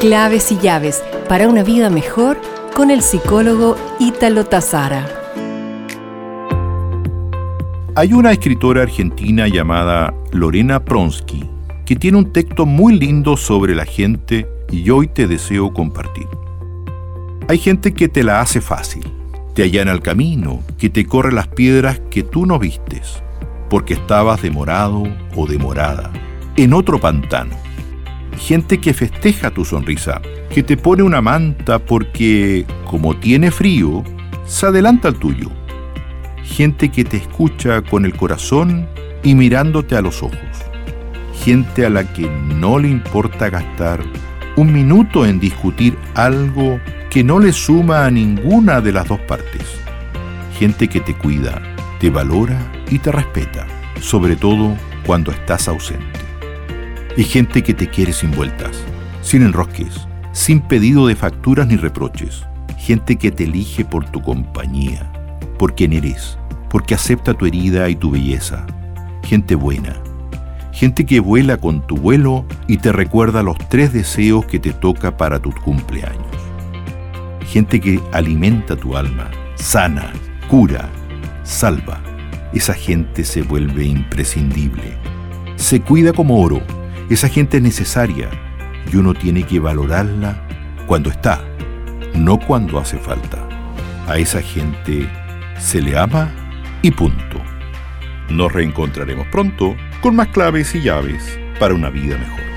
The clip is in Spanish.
Claves y llaves para una vida mejor con el psicólogo Ítalo Tazara. Hay una escritora argentina llamada Lorena Pronsky que tiene un texto muy lindo sobre la gente y hoy te deseo compartir. Hay gente que te la hace fácil, te allana el camino, que te corre las piedras que tú no vistes, porque estabas demorado o demorada en otro pantano gente que festeja tu sonrisa, que te pone una manta porque, como tiene frío, se adelanta al tuyo. Gente que te escucha con el corazón y mirándote a los ojos. Gente a la que no le importa gastar un minuto en discutir algo que no le suma a ninguna de las dos partes. Gente que te cuida, te valora y te respeta, sobre todo cuando estás ausente y gente que te quiere sin vueltas, sin enrosques, sin pedido de facturas ni reproches. Gente que te elige por tu compañía, por quien eres, porque acepta tu herida y tu belleza. Gente buena. Gente que vuela con tu vuelo y te recuerda los tres deseos que te toca para tus cumpleaños. Gente que alimenta tu alma, sana, cura, salva. Esa gente se vuelve imprescindible. Se cuida como oro esa gente es necesaria y uno tiene que valorarla cuando está, no cuando hace falta. A esa gente se le ama y punto. Nos reencontraremos pronto con más claves y llaves para una vida mejor.